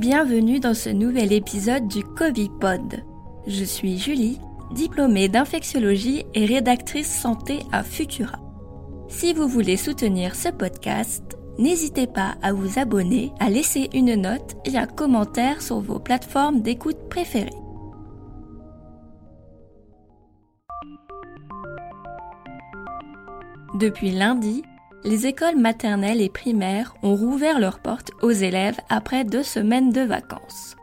bienvenue dans ce nouvel épisode du Covid-Pod. Je suis Julie, diplômée d'infectiologie et rédactrice santé à Futura. Si vous voulez soutenir ce podcast, n'hésitez pas à vous abonner, à laisser une note et un commentaire sur vos plateformes d'écoute préférées. Depuis lundi, les écoles maternelles et primaires ont rouvert leurs portes aux élèves après deux semaines de vacances.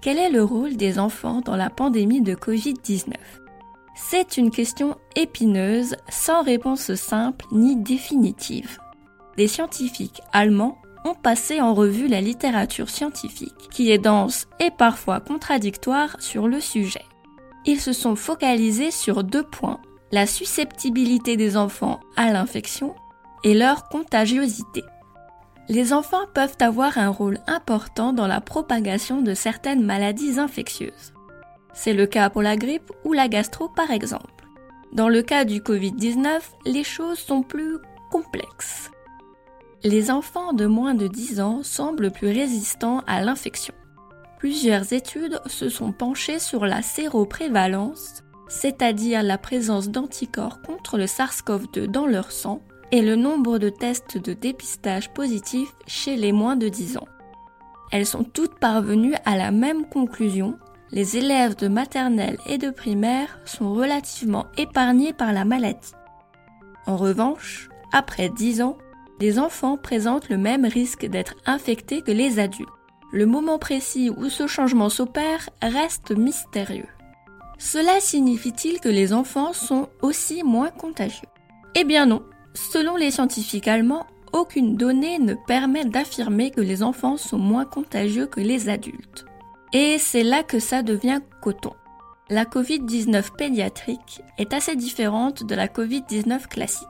Quel est le rôle des enfants dans la pandémie de Covid-19 C'est une question épineuse, sans réponse simple ni définitive. Des scientifiques allemands ont passé en revue la littérature scientifique, qui est dense et parfois contradictoire sur le sujet. Ils se sont focalisés sur deux points, la susceptibilité des enfants à l'infection et leur contagiosité. Les enfants peuvent avoir un rôle important dans la propagation de certaines maladies infectieuses. C'est le cas pour la grippe ou la gastro par exemple. Dans le cas du Covid-19, les choses sont plus complexes. Les enfants de moins de 10 ans semblent plus résistants à l'infection. Plusieurs études se sont penchées sur la séroprévalence, c'est-à-dire la présence d'anticorps contre le SARS-CoV-2 dans leur sang, et le nombre de tests de dépistage positifs chez les moins de 10 ans. Elles sont toutes parvenues à la même conclusion, les élèves de maternelle et de primaire sont relativement épargnés par la maladie. En revanche, après 10 ans, les enfants présentent le même risque d'être infectés que les adultes. Le moment précis où ce changement s'opère reste mystérieux. Cela signifie-t-il que les enfants sont aussi moins contagieux? Eh bien non, Selon les scientifiques allemands, aucune donnée ne permet d'affirmer que les enfants sont moins contagieux que les adultes. Et c'est là que ça devient coton. La Covid-19 pédiatrique est assez différente de la Covid-19 classique.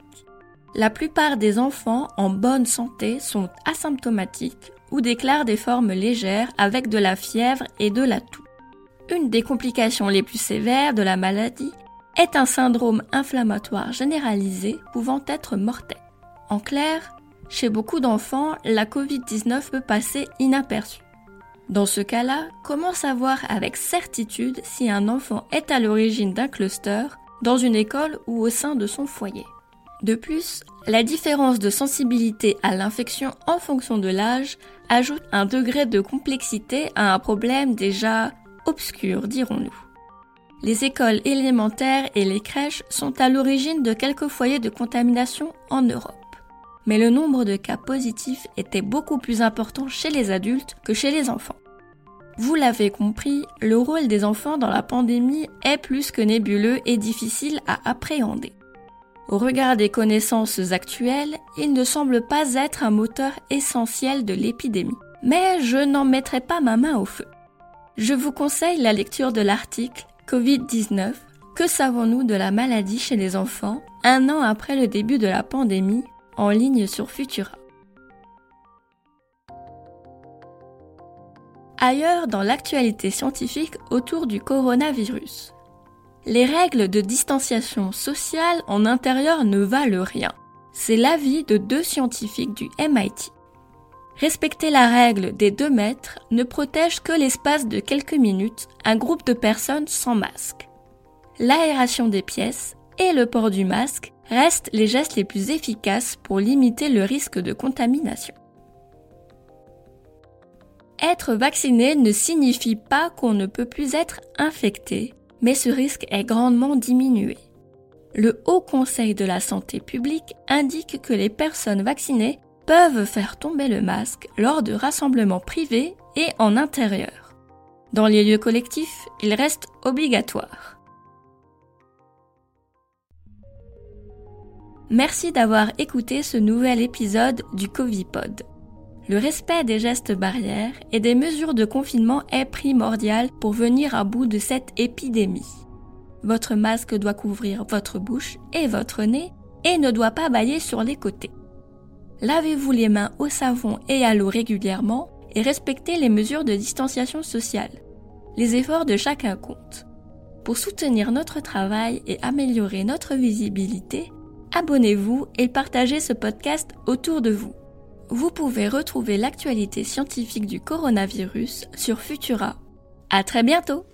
La plupart des enfants en bonne santé sont asymptomatiques ou déclarent des formes légères avec de la fièvre et de la toux. Une des complications les plus sévères de la maladie est un syndrome inflammatoire généralisé pouvant être mortel. En clair, chez beaucoup d'enfants, la Covid-19 peut passer inaperçue. Dans ce cas-là, comment savoir avec certitude si un enfant est à l'origine d'un cluster dans une école ou au sein de son foyer? De plus, la différence de sensibilité à l'infection en fonction de l'âge ajoute un degré de complexité à un problème déjà obscur, dirons-nous. Les écoles élémentaires et les crèches sont à l'origine de quelques foyers de contamination en Europe. Mais le nombre de cas positifs était beaucoup plus important chez les adultes que chez les enfants. Vous l'avez compris, le rôle des enfants dans la pandémie est plus que nébuleux et difficile à appréhender. Au regard des connaissances actuelles, il ne semble pas être un moteur essentiel de l'épidémie. Mais je n'en mettrai pas ma main au feu. Je vous conseille la lecture de l'article Covid-19, que savons-nous de la maladie chez les enfants un an après le début de la pandémie en ligne sur Futura? Ailleurs dans l'actualité scientifique autour du coronavirus. Les règles de distanciation sociale en intérieur ne valent rien. C'est l'avis de deux scientifiques du MIT. Respecter la règle des 2 mètres ne protège que l'espace de quelques minutes un groupe de personnes sans masque. L'aération des pièces et le port du masque restent les gestes les plus efficaces pour limiter le risque de contamination. Être vacciné ne signifie pas qu'on ne peut plus être infecté, mais ce risque est grandement diminué. Le Haut Conseil de la santé publique indique que les personnes vaccinées peuvent faire tomber le masque lors de rassemblements privés et en intérieur. Dans les lieux collectifs, il reste obligatoire. Merci d'avoir écouté ce nouvel épisode du Covipod. Le respect des gestes barrières et des mesures de confinement est primordial pour venir à bout de cette épidémie. Votre masque doit couvrir votre bouche et votre nez et ne doit pas bailler sur les côtés. Lavez-vous les mains au savon et à l'eau régulièrement et respectez les mesures de distanciation sociale. Les efforts de chacun comptent. Pour soutenir notre travail et améliorer notre visibilité, abonnez-vous et partagez ce podcast autour de vous. vous pouvez retrouver l'actualité scientifique du coronavirus sur Futura. À très bientôt!